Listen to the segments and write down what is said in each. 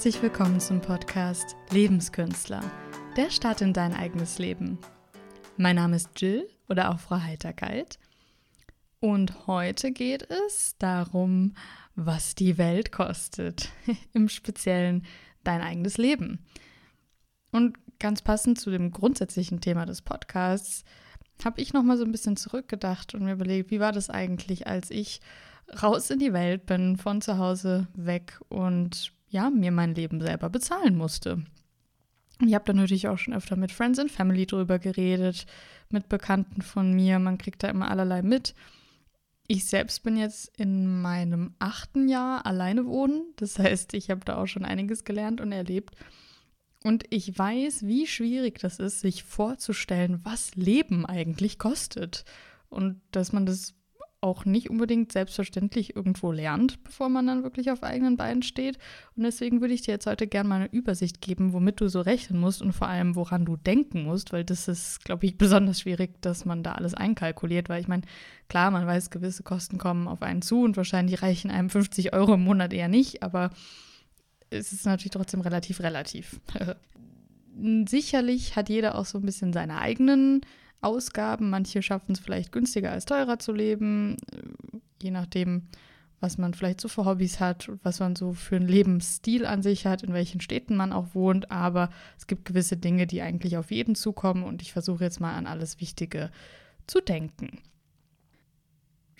Herzlich willkommen zum Podcast Lebenskünstler, der Start in dein eigenes Leben. Mein Name ist Jill oder auch Frau Heiterkeit und heute geht es darum, was die Welt kostet, im Speziellen dein eigenes Leben. Und ganz passend zu dem grundsätzlichen Thema des Podcasts habe ich noch mal so ein bisschen zurückgedacht und mir überlegt, wie war das eigentlich, als ich raus in die Welt bin, von zu Hause weg und ja, mir mein Leben selber bezahlen musste. Ich habe da natürlich auch schon öfter mit Friends and Family drüber geredet, mit Bekannten von mir. Man kriegt da immer allerlei mit. Ich selbst bin jetzt in meinem achten Jahr alleine wohnen. Das heißt, ich habe da auch schon einiges gelernt und erlebt. Und ich weiß, wie schwierig das ist, sich vorzustellen, was Leben eigentlich kostet. Und dass man das auch nicht unbedingt selbstverständlich irgendwo lernt, bevor man dann wirklich auf eigenen Beinen steht. Und deswegen würde ich dir jetzt heute gerne mal eine Übersicht geben, womit du so rechnen musst und vor allem, woran du denken musst, weil das ist, glaube ich, besonders schwierig, dass man da alles einkalkuliert, weil ich meine, klar, man weiß, gewisse Kosten kommen auf einen zu und wahrscheinlich reichen einem 50 Euro im Monat eher nicht, aber es ist natürlich trotzdem relativ relativ. Sicherlich hat jeder auch so ein bisschen seine eigenen Ausgaben. Manche schaffen es vielleicht günstiger als teurer zu leben, je nachdem, was man vielleicht so für Hobbys hat, was man so für einen Lebensstil an sich hat, in welchen Städten man auch wohnt. Aber es gibt gewisse Dinge, die eigentlich auf jeden zukommen und ich versuche jetzt mal an alles Wichtige zu denken.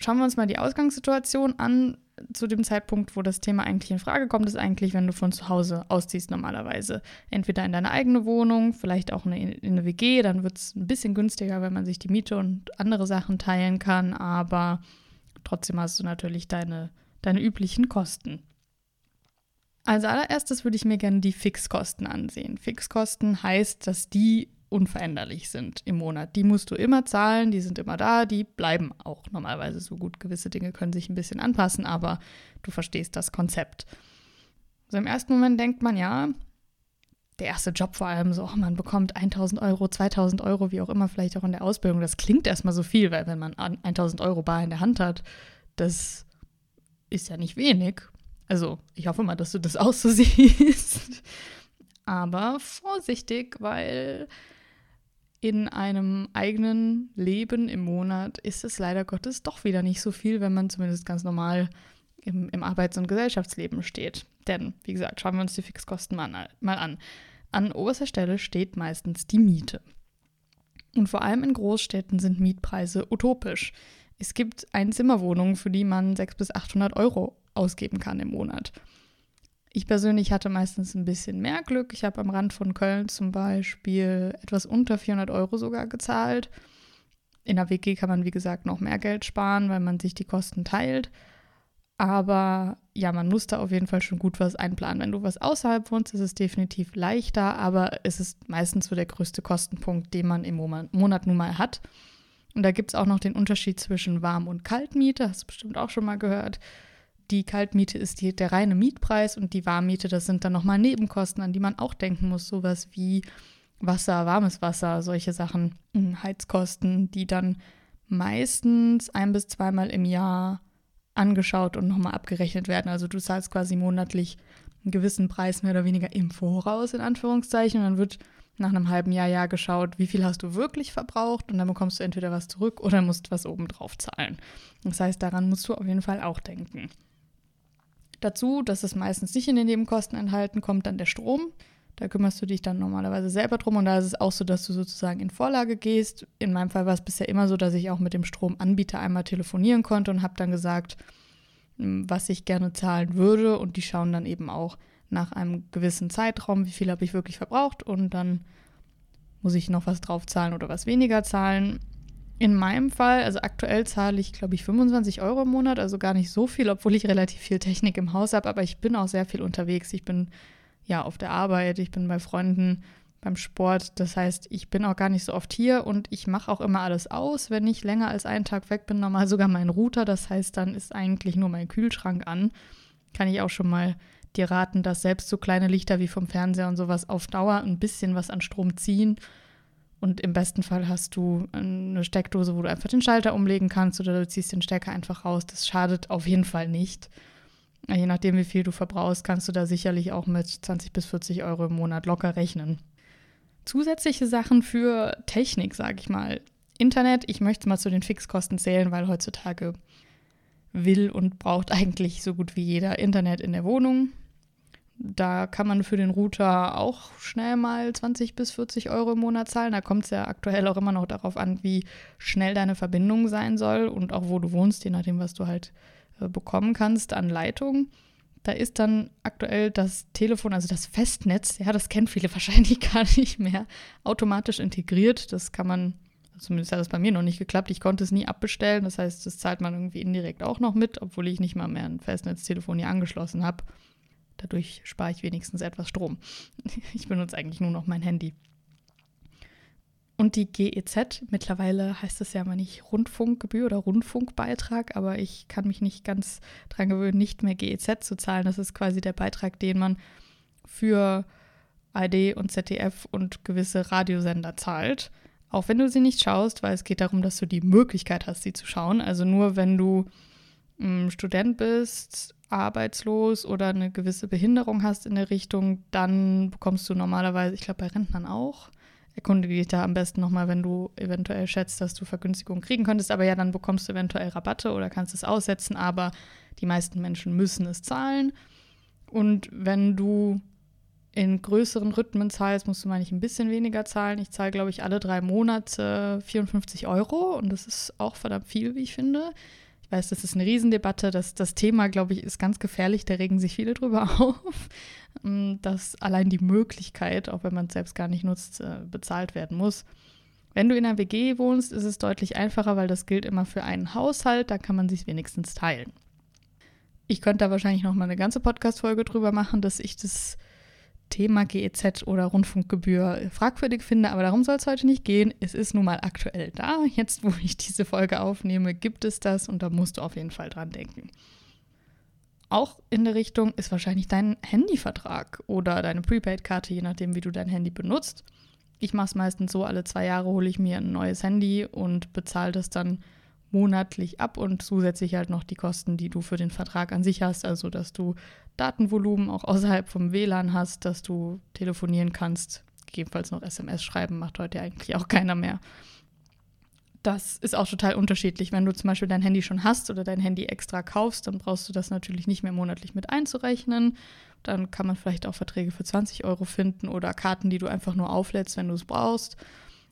Schauen wir uns mal die Ausgangssituation an zu dem Zeitpunkt, wo das Thema eigentlich in Frage kommt, ist eigentlich, wenn du von zu Hause ausziehst normalerweise. Entweder in deine eigene Wohnung, vielleicht auch in eine WG, dann wird es ein bisschen günstiger, wenn man sich die Miete und andere Sachen teilen kann, aber trotzdem hast du natürlich deine, deine üblichen Kosten. Als allererstes würde ich mir gerne die Fixkosten ansehen. Fixkosten heißt, dass die unveränderlich sind im Monat. Die musst du immer zahlen, die sind immer da, die bleiben auch normalerweise so gut. Gewisse Dinge können sich ein bisschen anpassen, aber du verstehst das Konzept. So im ersten Moment denkt man, ja, der erste Job vor allem so, oh, man bekommt 1000 Euro, 2000 Euro, wie auch immer, vielleicht auch in der Ausbildung. Das klingt erstmal so viel, weil wenn man 1000 Euro bar in der Hand hat, das ist ja nicht wenig. Also ich hoffe mal, dass du das auch so siehst. Aber vorsichtig, weil in einem eigenen Leben im Monat ist es leider Gottes doch wieder nicht so viel, wenn man zumindest ganz normal im, im Arbeits- und Gesellschaftsleben steht. Denn, wie gesagt, schauen wir uns die Fixkosten mal, mal an. An oberster Stelle steht meistens die Miete. Und vor allem in Großstädten sind Mietpreise utopisch. Es gibt Einzimmerwohnungen, für die man 600 bis 800 Euro ausgeben kann im Monat. Ich persönlich hatte meistens ein bisschen mehr Glück. Ich habe am Rand von Köln zum Beispiel etwas unter 400 Euro sogar gezahlt. In der WG kann man, wie gesagt, noch mehr Geld sparen, weil man sich die Kosten teilt. Aber ja, man muss da auf jeden Fall schon gut was einplanen. Wenn du was außerhalb wohnst, ist es definitiv leichter, aber es ist meistens so der größte Kostenpunkt, den man im Monat nun mal hat. Und da gibt es auch noch den Unterschied zwischen Warm- und Kaltmiete, hast du bestimmt auch schon mal gehört. Die Kaltmiete ist die, der reine Mietpreis und die Warmmiete, das sind dann nochmal Nebenkosten, an die man auch denken muss. Sowas wie Wasser, warmes Wasser, solche Sachen, hm, Heizkosten, die dann meistens ein bis zweimal im Jahr angeschaut und nochmal abgerechnet werden. Also du zahlst quasi monatlich einen gewissen Preis mehr oder weniger im Voraus, in Anführungszeichen. Und dann wird nach einem halben Jahr, Jahr geschaut, wie viel hast du wirklich verbraucht und dann bekommst du entweder was zurück oder musst was obendrauf zahlen. Das heißt, daran musst du auf jeden Fall auch denken. Dazu, dass es meistens nicht in den Nebenkosten enthalten, kommt dann der Strom. Da kümmerst du dich dann normalerweise selber drum und da ist es auch so, dass du sozusagen in Vorlage gehst. In meinem Fall war es bisher immer so, dass ich auch mit dem Stromanbieter einmal telefonieren konnte und habe dann gesagt, hm, was ich gerne zahlen würde und die schauen dann eben auch nach einem gewissen Zeitraum, wie viel habe ich wirklich verbraucht und dann muss ich noch was drauf zahlen oder was weniger zahlen. In meinem Fall, also aktuell zahle ich, glaube ich, 25 Euro im Monat, also gar nicht so viel, obwohl ich relativ viel Technik im Haus habe, aber ich bin auch sehr viel unterwegs. Ich bin ja auf der Arbeit, ich bin bei Freunden, beim Sport. Das heißt, ich bin auch gar nicht so oft hier und ich mache auch immer alles aus, wenn ich länger als einen Tag weg bin, normal sogar meinen Router. Das heißt, dann ist eigentlich nur mein Kühlschrank an. Kann ich auch schon mal dir raten, dass selbst so kleine Lichter wie vom Fernseher und sowas auf Dauer ein bisschen was an Strom ziehen und im besten Fall hast du eine Steckdose, wo du einfach den Schalter umlegen kannst oder du ziehst den Stecker einfach raus. Das schadet auf jeden Fall nicht. Je nachdem, wie viel du verbrauchst, kannst du da sicherlich auch mit 20 bis 40 Euro im Monat locker rechnen. Zusätzliche Sachen für Technik, sage ich mal. Internet, ich möchte mal zu den Fixkosten zählen, weil heutzutage will und braucht eigentlich so gut wie jeder Internet in der Wohnung. Da kann man für den Router auch schnell mal 20 bis 40 Euro im Monat zahlen. Da kommt es ja aktuell auch immer noch darauf an, wie schnell deine Verbindung sein soll und auch wo du wohnst, je nachdem, was du halt äh, bekommen kannst an Leitung. Da ist dann aktuell das Telefon, also das Festnetz, ja, das kennen viele wahrscheinlich gar nicht mehr, automatisch integriert. Das kann man, zumindest hat das bei mir noch nicht geklappt. Ich konnte es nie abbestellen. Das heißt, das zahlt man irgendwie indirekt auch noch mit, obwohl ich nicht mal mehr ein Festnetztelefon hier angeschlossen habe. Dadurch spare ich wenigstens etwas Strom. Ich benutze eigentlich nur noch mein Handy. Und die GEZ, mittlerweile heißt es ja mal nicht Rundfunkgebühr oder Rundfunkbeitrag, aber ich kann mich nicht ganz dran gewöhnen, nicht mehr GEZ zu zahlen. Das ist quasi der Beitrag, den man für ARD und ZDF und gewisse Radiosender zahlt. Auch wenn du sie nicht schaust, weil es geht darum, dass du die Möglichkeit hast, sie zu schauen. Also nur wenn du ähm, Student bist, arbeitslos oder eine gewisse Behinderung hast in der Richtung, dann bekommst du normalerweise, ich glaube bei Rentnern auch, erkundige dich da am besten nochmal, wenn du eventuell schätzt, dass du Vergünstigung kriegen könntest. Aber ja, dann bekommst du eventuell Rabatte oder kannst es aussetzen. Aber die meisten Menschen müssen es zahlen. Und wenn du in größeren Rhythmen zahlst, musst du mal nicht ein bisschen weniger zahlen. Ich zahle, glaube ich, alle drei Monate 54 Euro und das ist auch verdammt viel, wie ich finde weiß, das ist eine Riesendebatte. Das, das Thema, glaube ich, ist ganz gefährlich. Da regen sich viele drüber auf, mm, dass allein die Möglichkeit, auch wenn man es selbst gar nicht nutzt, äh, bezahlt werden muss. Wenn du in einer WG wohnst, ist es deutlich einfacher, weil das gilt immer für einen Haushalt. Da kann man sich wenigstens teilen. Ich könnte da wahrscheinlich noch mal eine ganze Podcast-Folge drüber machen, dass ich das Thema GEZ oder Rundfunkgebühr fragwürdig finde, aber darum soll es heute nicht gehen. Es ist nun mal aktuell da. Jetzt, wo ich diese Folge aufnehme, gibt es das und da musst du auf jeden Fall dran denken. Auch in der Richtung ist wahrscheinlich dein Handyvertrag oder deine Prepaid-Karte, je nachdem, wie du dein Handy benutzt. Ich mache es meistens so, alle zwei Jahre hole ich mir ein neues Handy und bezahle das dann monatlich ab und zusätzlich halt noch die Kosten, die du für den Vertrag an sich hast, also dass du Datenvolumen auch außerhalb vom WLAN hast, dass du telefonieren kannst, gegebenenfalls noch SMS schreiben, macht heute eigentlich auch keiner mehr. Das ist auch total unterschiedlich. Wenn du zum Beispiel dein Handy schon hast oder dein Handy extra kaufst, dann brauchst du das natürlich nicht mehr monatlich mit einzurechnen. Dann kann man vielleicht auch Verträge für 20 Euro finden oder Karten, die du einfach nur auflädst, wenn du es brauchst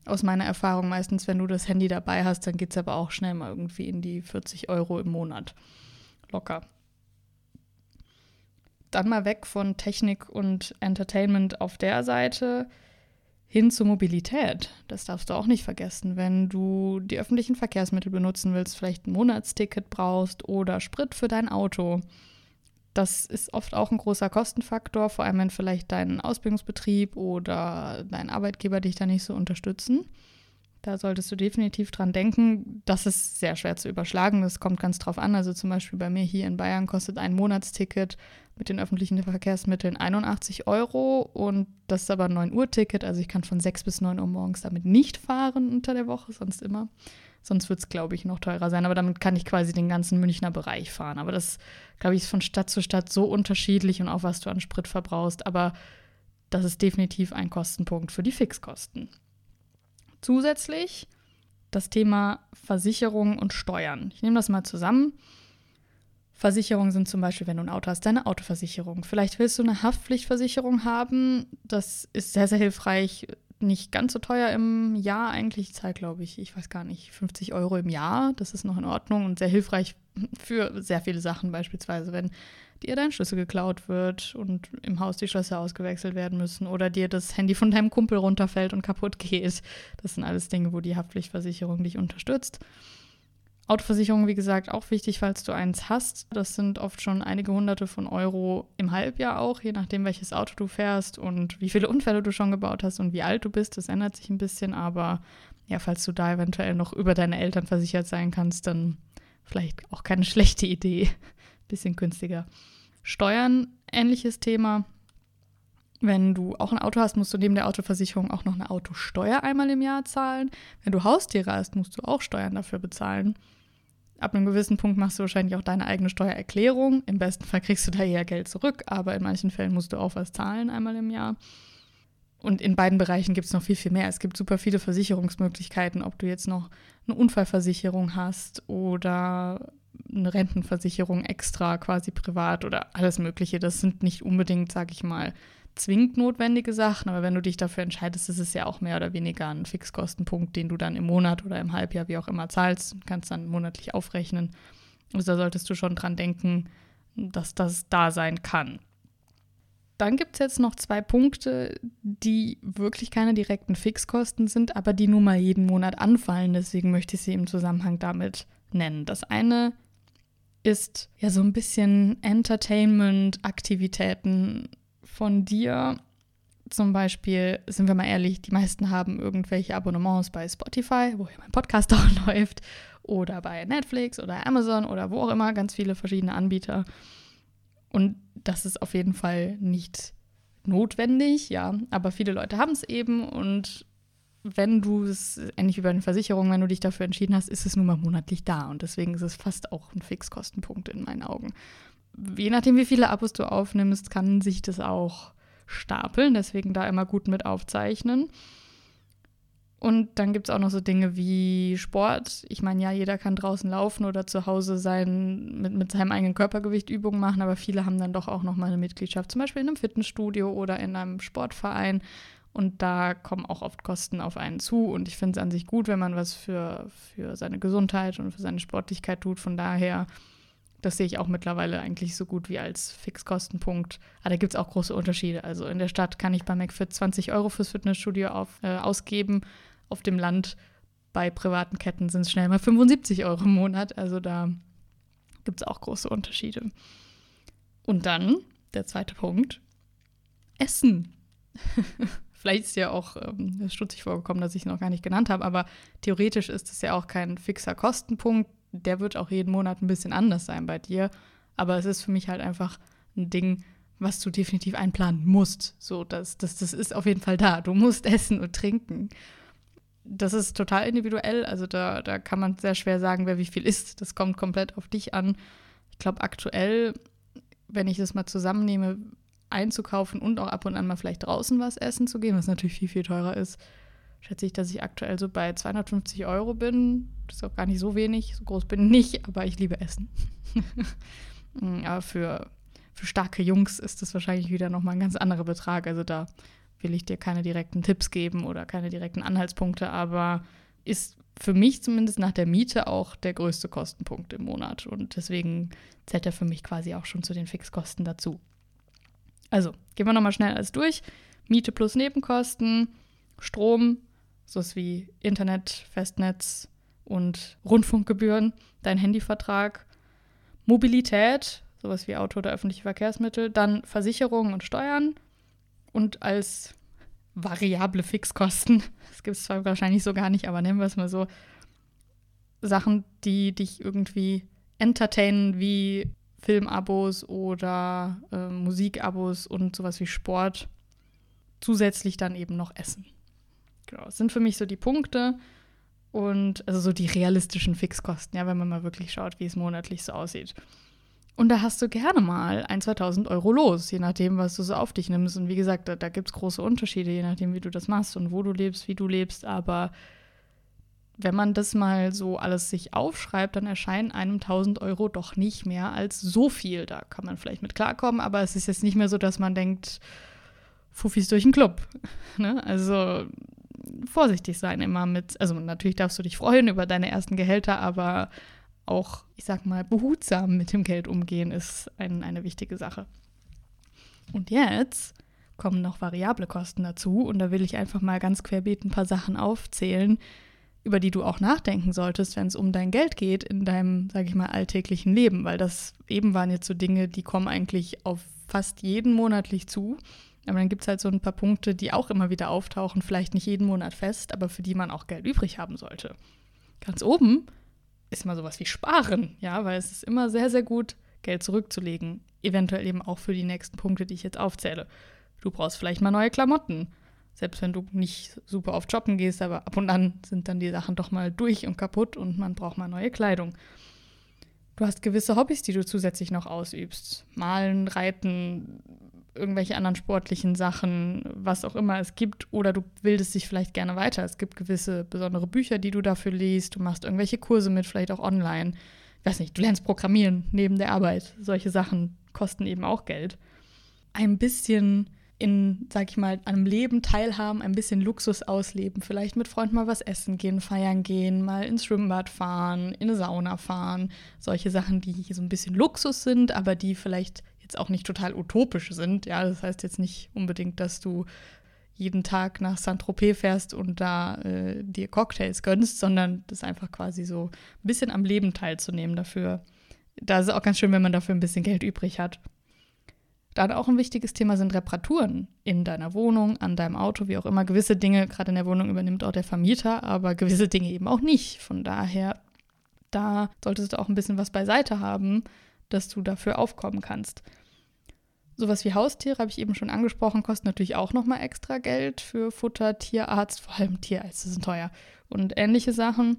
aus meiner Erfahrung meistens, wenn du das Handy dabei hast, dann geht es aber auch schnell mal irgendwie in die 40 Euro im Monat. Locker. Dann mal weg von Technik und Entertainment auf der Seite hin zur Mobilität. Das darfst du auch nicht vergessen. Wenn du die öffentlichen Verkehrsmittel benutzen willst, vielleicht ein Monatsticket brauchst oder Sprit für dein Auto, das ist oft auch ein großer Kostenfaktor, vor allem wenn vielleicht dein Ausbildungsbetrieb oder dein Arbeitgeber dich da nicht so unterstützen. Da solltest du definitiv dran denken. Das ist sehr schwer zu überschlagen. Das kommt ganz drauf an. Also zum Beispiel bei mir hier in Bayern kostet ein Monatsticket mit den öffentlichen Verkehrsmitteln 81 Euro und das ist aber ein 9-Uhr-Ticket. Also ich kann von 6 bis 9 Uhr morgens damit nicht fahren unter der Woche, sonst immer. Sonst wird es, glaube ich, noch teurer sein. Aber damit kann ich quasi den ganzen Münchner Bereich fahren. Aber das, glaube ich, ist von Stadt zu Stadt so unterschiedlich und auch was du an Sprit verbrauchst. Aber das ist definitiv ein Kostenpunkt für die Fixkosten. Zusätzlich das Thema Versicherung und Steuern. Ich nehme das mal zusammen. Versicherungen sind zum Beispiel, wenn du ein Auto hast, deine Autoversicherung. Vielleicht willst du eine Haftpflichtversicherung haben. Das ist sehr, sehr hilfreich, nicht ganz so teuer im Jahr eigentlich. Ich zahle, glaube ich, ich weiß gar nicht, 50 Euro im Jahr. Das ist noch in Ordnung und sehr hilfreich für sehr viele Sachen. Beispielsweise, wenn dir dein Schlüssel geklaut wird und im Haus die Schlösser ausgewechselt werden müssen oder dir das Handy von deinem Kumpel runterfällt und kaputt geht. Das sind alles Dinge, wo die Haftpflichtversicherung dich unterstützt. Autoversicherung, wie gesagt, auch wichtig, falls du eins hast. Das sind oft schon einige hunderte von Euro im Halbjahr auch, je nachdem, welches Auto du fährst und wie viele Unfälle du schon gebaut hast und wie alt du bist. Das ändert sich ein bisschen, aber ja, falls du da eventuell noch über deine Eltern versichert sein kannst, dann vielleicht auch keine schlechte Idee. bisschen günstiger. Steuern, ähnliches Thema. Wenn du auch ein Auto hast, musst du neben der Autoversicherung auch noch eine Autosteuer einmal im Jahr zahlen. Wenn du Haustiere hast, musst du auch Steuern dafür bezahlen Ab einem gewissen Punkt machst du wahrscheinlich auch deine eigene Steuererklärung. Im besten Fall kriegst du da eher Geld zurück, aber in manchen Fällen musst du auch was zahlen einmal im Jahr. Und in beiden Bereichen gibt es noch viel, viel mehr. Es gibt super viele Versicherungsmöglichkeiten, ob du jetzt noch eine Unfallversicherung hast oder eine Rentenversicherung extra, quasi privat oder alles Mögliche. Das sind nicht unbedingt, sag ich mal, zwingend notwendige Sachen, aber wenn du dich dafür entscheidest, ist es ja auch mehr oder weniger ein Fixkostenpunkt, den du dann im Monat oder im Halbjahr, wie auch immer, zahlst und kannst dann monatlich aufrechnen. Also da solltest du schon dran denken, dass das da sein kann. Dann gibt es jetzt noch zwei Punkte, die wirklich keine direkten Fixkosten sind, aber die nun mal jeden Monat anfallen. Deswegen möchte ich sie im Zusammenhang damit nennen. Das eine ist ja so ein bisschen Entertainment-Aktivitäten von dir. Zum Beispiel, sind wir mal ehrlich, die meisten haben irgendwelche Abonnements bei Spotify, wo ja mein Podcast auch läuft, oder bei Netflix oder Amazon oder wo auch immer, ganz viele verschiedene Anbieter. Und das ist auf jeden Fall nicht notwendig, ja, aber viele Leute haben es eben und wenn du es, ähnlich wie bei den Versicherungen, wenn du dich dafür entschieden hast, ist es nun mal monatlich da und deswegen ist es fast auch ein Fixkostenpunkt in meinen Augen. Je nachdem, wie viele Abos du aufnimmst, kann sich das auch stapeln, deswegen da immer gut mit aufzeichnen. Und dann gibt es auch noch so Dinge wie Sport. Ich meine, ja, jeder kann draußen laufen oder zu Hause sein, mit, mit seinem eigenen Körpergewicht Übungen machen, aber viele haben dann doch auch noch mal eine Mitgliedschaft, zum Beispiel in einem Fitnessstudio oder in einem Sportverein. Und da kommen auch oft Kosten auf einen zu. Und ich finde es an sich gut, wenn man was für, für seine Gesundheit und für seine Sportlichkeit tut. Von daher, das sehe ich auch mittlerweile eigentlich so gut wie als Fixkostenpunkt. Aber da gibt es auch große Unterschiede. Also in der Stadt kann ich bei McFit 20 Euro fürs Fitnessstudio auf, äh, ausgeben auf dem Land bei privaten Ketten sind es schnell mal 75 Euro im Monat. Also da gibt es auch große Unterschiede. Und dann der zweite Punkt: Essen. Vielleicht ist ja auch ähm, stutzig vorgekommen, dass ich ihn noch gar nicht genannt habe, aber theoretisch ist es ja auch kein fixer Kostenpunkt. Der wird auch jeden Monat ein bisschen anders sein bei dir. Aber es ist für mich halt einfach ein Ding, was du definitiv einplanen musst. So, das, das, das ist auf jeden Fall da. Du musst essen und trinken das ist total individuell. Also da, da kann man sehr schwer sagen, wer wie viel isst. Das kommt komplett auf dich an. Ich glaube, aktuell, wenn ich das mal zusammennehme, einzukaufen und auch ab und an mal vielleicht draußen was essen zu gehen, was natürlich viel, viel teurer ist, schätze ich, dass ich aktuell so bei 250 Euro bin. Das ist auch gar nicht so wenig. So groß bin ich nicht, aber ich liebe Essen. aber für, für starke Jungs ist das wahrscheinlich wieder nochmal ein ganz anderer Betrag. Also da will ich dir keine direkten Tipps geben oder keine direkten Anhaltspunkte, aber ist für mich zumindest nach der Miete auch der größte Kostenpunkt im Monat. Und deswegen zählt er für mich quasi auch schon zu den Fixkosten dazu. Also, gehen wir nochmal schnell alles durch. Miete plus Nebenkosten, Strom, sowas wie Internet, Festnetz und Rundfunkgebühren, dein Handyvertrag, Mobilität, sowas wie Auto oder öffentliche Verkehrsmittel, dann Versicherungen und Steuern, und als variable Fixkosten, das gibt es zwar wahrscheinlich so gar nicht, aber nennen wir es mal so, Sachen, die dich irgendwie entertainen, wie Filmabos oder äh, Musikabos und sowas wie Sport. Zusätzlich dann eben noch Essen. Genau, das sind für mich so die Punkte und also so die realistischen Fixkosten, ja, wenn man mal wirklich schaut, wie es monatlich so aussieht. Und da hast du gerne mal ein, 2000 Euro los, je nachdem, was du so auf dich nimmst. Und wie gesagt, da, da gibt es große Unterschiede, je nachdem, wie du das machst und wo du lebst, wie du lebst. Aber wenn man das mal so alles sich aufschreibt, dann erscheinen einem 1000 Euro doch nicht mehr als so viel. Da kann man vielleicht mit klarkommen, aber es ist jetzt nicht mehr so, dass man denkt, Fuffis durch den Club. ne? Also vorsichtig sein immer mit, also natürlich darfst du dich freuen über deine ersten Gehälter, aber auch, ich sag mal, behutsam mit dem Geld umgehen, ist ein, eine wichtige Sache. Und jetzt kommen noch variable Kosten dazu und da will ich einfach mal ganz querbeet ein paar Sachen aufzählen, über die du auch nachdenken solltest, wenn es um dein Geld geht in deinem, sag ich mal, alltäglichen Leben, weil das eben waren jetzt so Dinge, die kommen eigentlich auf fast jeden monatlich zu. Aber dann gibt es halt so ein paar Punkte, die auch immer wieder auftauchen, vielleicht nicht jeden Monat fest, aber für die man auch Geld übrig haben sollte. Ganz oben ist mal sowas wie Sparen, ja, weil es ist immer sehr, sehr gut, Geld zurückzulegen. Eventuell eben auch für die nächsten Punkte, die ich jetzt aufzähle. Du brauchst vielleicht mal neue Klamotten. Selbst wenn du nicht super oft shoppen gehst, aber ab und an sind dann die Sachen doch mal durch und kaputt und man braucht mal neue Kleidung. Du hast gewisse Hobbys, die du zusätzlich noch ausübst. Malen, Reiten, irgendwelche anderen sportlichen Sachen, was auch immer es gibt. Oder du bildest dich vielleicht gerne weiter. Es gibt gewisse besondere Bücher, die du dafür liest. Du machst irgendwelche Kurse mit, vielleicht auch online. Ich weiß nicht, du lernst Programmieren neben der Arbeit. Solche Sachen kosten eben auch Geld. Ein bisschen in, sag ich mal, einem Leben teilhaben, ein bisschen Luxus ausleben. Vielleicht mit Freunden mal was essen gehen, feiern gehen, mal ins Schwimmbad fahren, in eine Sauna fahren. Solche Sachen, die so ein bisschen Luxus sind, aber die vielleicht jetzt auch nicht total utopisch sind. Ja, das heißt jetzt nicht unbedingt, dass du jeden Tag nach Saint-Tropez fährst und da äh, dir Cocktails gönnst, sondern das einfach quasi so ein bisschen am Leben teilzunehmen dafür. Da ist es auch ganz schön, wenn man dafür ein bisschen Geld übrig hat. Dann auch ein wichtiges Thema sind Reparaturen in deiner Wohnung, an deinem Auto, wie auch immer. Gewisse Dinge, gerade in der Wohnung, übernimmt auch der Vermieter, aber gewisse Dinge eben auch nicht. Von daher, da solltest du auch ein bisschen was beiseite haben, dass du dafür aufkommen kannst. Sowas wie Haustiere, habe ich eben schon angesprochen, kostet natürlich auch nochmal extra Geld für Futter, Tierarzt, vor allem Tierärzte sind teuer. Und ähnliche Sachen,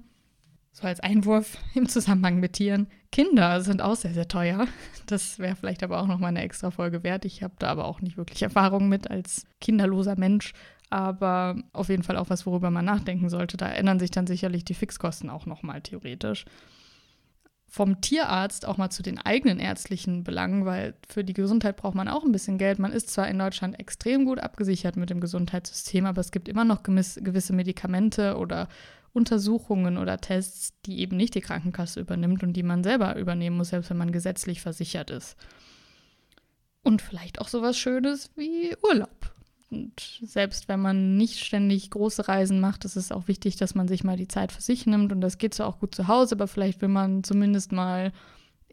so als Einwurf im Zusammenhang mit Tieren. Kinder sind auch sehr, sehr teuer. Das wäre vielleicht aber auch nochmal eine extra Folge wert. Ich habe da aber auch nicht wirklich Erfahrung mit als kinderloser Mensch. Aber auf jeden Fall auch was, worüber man nachdenken sollte. Da ändern sich dann sicherlich die Fixkosten auch nochmal theoretisch vom Tierarzt auch mal zu den eigenen ärztlichen Belangen, weil für die Gesundheit braucht man auch ein bisschen Geld. Man ist zwar in Deutschland extrem gut abgesichert mit dem Gesundheitssystem, aber es gibt immer noch gewisse Medikamente oder Untersuchungen oder Tests, die eben nicht die Krankenkasse übernimmt und die man selber übernehmen muss, selbst wenn man gesetzlich versichert ist. Und vielleicht auch sowas Schönes wie Urlaub. Und selbst wenn man nicht ständig große Reisen macht, ist es auch wichtig, dass man sich mal die Zeit für sich nimmt. Und das geht zwar auch gut zu Hause, aber vielleicht will man zumindest mal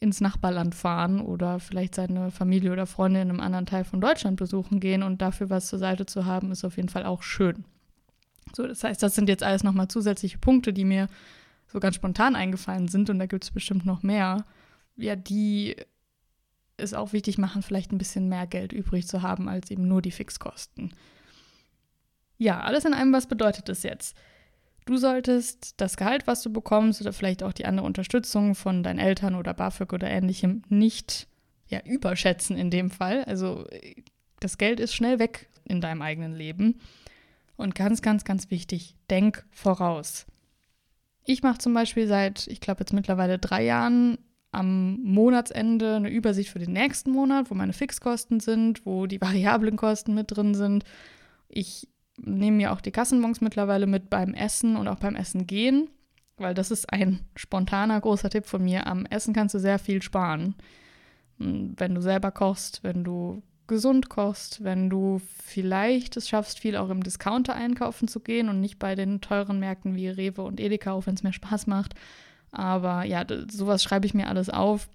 ins Nachbarland fahren oder vielleicht seine Familie oder Freunde in einem anderen Teil von Deutschland besuchen gehen und dafür was zur Seite zu haben, ist auf jeden Fall auch schön. So, das heißt, das sind jetzt alles nochmal zusätzliche Punkte, die mir so ganz spontan eingefallen sind und da gibt es bestimmt noch mehr, ja, die es auch wichtig machen, vielleicht ein bisschen mehr Geld übrig zu haben als eben nur die Fixkosten. Ja, alles in allem, was bedeutet das jetzt? Du solltest das Gehalt, was du bekommst, oder vielleicht auch die andere Unterstützung von deinen Eltern oder BAföG oder ähnlichem nicht ja, überschätzen in dem Fall. Also das Geld ist schnell weg in deinem eigenen Leben. Und ganz, ganz, ganz wichtig, denk voraus. Ich mache zum Beispiel seit, ich glaube jetzt mittlerweile drei Jahren am Monatsende eine Übersicht für den nächsten Monat, wo meine Fixkosten sind, wo die variablen Kosten mit drin sind. Ich nehme mir auch die Kassenbons mittlerweile mit beim Essen und auch beim Essen gehen, weil das ist ein spontaner großer Tipp von mir. Am Essen kannst du sehr viel sparen. Hm, wenn du selber kochst, wenn du gesund kochst, wenn du vielleicht es schaffst, viel auch im Discounter einkaufen zu gehen und nicht bei den teuren Märkten wie Rewe und Edeka, auch wenn es mehr Spaß macht, aber ja, sowas schreibe ich mir alles auf.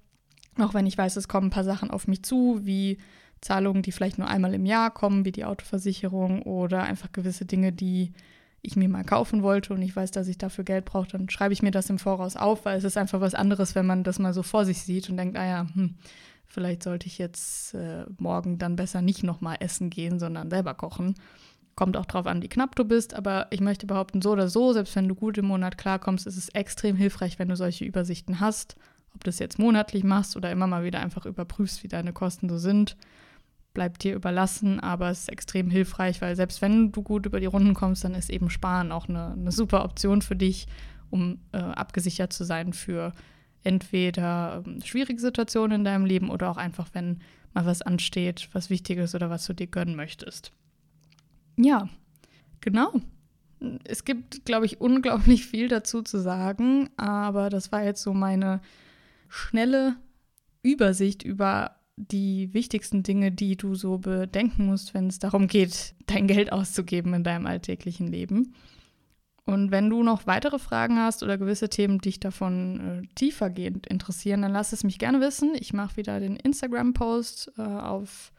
Auch wenn ich weiß, es kommen ein paar Sachen auf mich zu, wie Zahlungen, die vielleicht nur einmal im Jahr kommen, wie die Autoversicherung oder einfach gewisse Dinge, die ich mir mal kaufen wollte und ich weiß, dass ich dafür Geld brauche, dann schreibe ich mir das im Voraus auf, weil es ist einfach was anderes, wenn man das mal so vor sich sieht und denkt, ah ja, hm, vielleicht sollte ich jetzt äh, morgen dann besser nicht nochmal essen gehen, sondern selber kochen. Kommt auch drauf an, wie knapp du bist, aber ich möchte behaupten, so oder so, selbst wenn du gut im Monat klarkommst, ist es extrem hilfreich, wenn du solche Übersichten hast. Ob du es jetzt monatlich machst oder immer mal wieder einfach überprüfst, wie deine Kosten so sind, bleibt dir überlassen, aber es ist extrem hilfreich, weil selbst wenn du gut über die Runden kommst, dann ist eben Sparen auch eine, eine super Option für dich, um äh, abgesichert zu sein für entweder äh, schwierige Situationen in deinem Leben oder auch einfach, wenn mal was ansteht, was Wichtiges oder was du dir gönnen möchtest. Ja, genau. Es gibt, glaube ich, unglaublich viel dazu zu sagen, aber das war jetzt so meine schnelle Übersicht über die wichtigsten Dinge, die du so bedenken musst, wenn es darum geht, dein Geld auszugeben in deinem alltäglichen Leben. Und wenn du noch weitere Fragen hast oder gewisse Themen dich davon äh, tiefergehend interessieren, dann lass es mich gerne wissen. Ich mache wieder den Instagram-Post äh, auf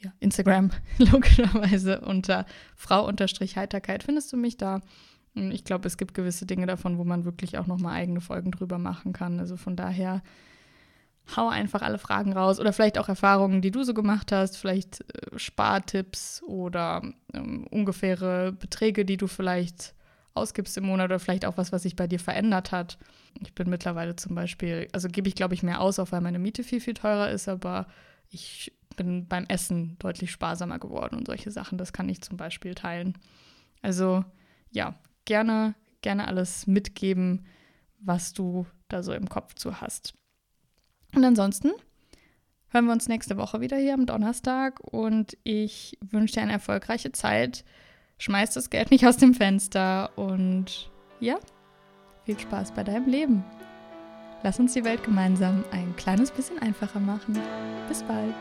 ja, Instagram logischerweise unter Frau-Heiterkeit findest du mich da. Ich glaube, es gibt gewisse Dinge davon, wo man wirklich auch nochmal eigene Folgen drüber machen kann. Also von daher hau einfach alle Fragen raus oder vielleicht auch Erfahrungen, die du so gemacht hast, vielleicht äh, Spartipps oder ähm, ungefähre Beträge, die du vielleicht ausgibst im Monat oder vielleicht auch was, was sich bei dir verändert hat. Ich bin mittlerweile zum Beispiel, also gebe ich glaube ich mehr aus, auch weil meine Miete viel, viel teurer ist, aber ich bin beim Essen deutlich sparsamer geworden und solche Sachen, das kann ich zum Beispiel teilen. Also ja, gerne, gerne alles mitgeben, was du da so im Kopf zu hast. Und ansonsten hören wir uns nächste Woche wieder hier am Donnerstag und ich wünsche dir eine erfolgreiche Zeit. Schmeiß das Geld nicht aus dem Fenster und ja, viel Spaß bei deinem Leben. Lass uns die Welt gemeinsam ein kleines bisschen einfacher machen. Bis bald.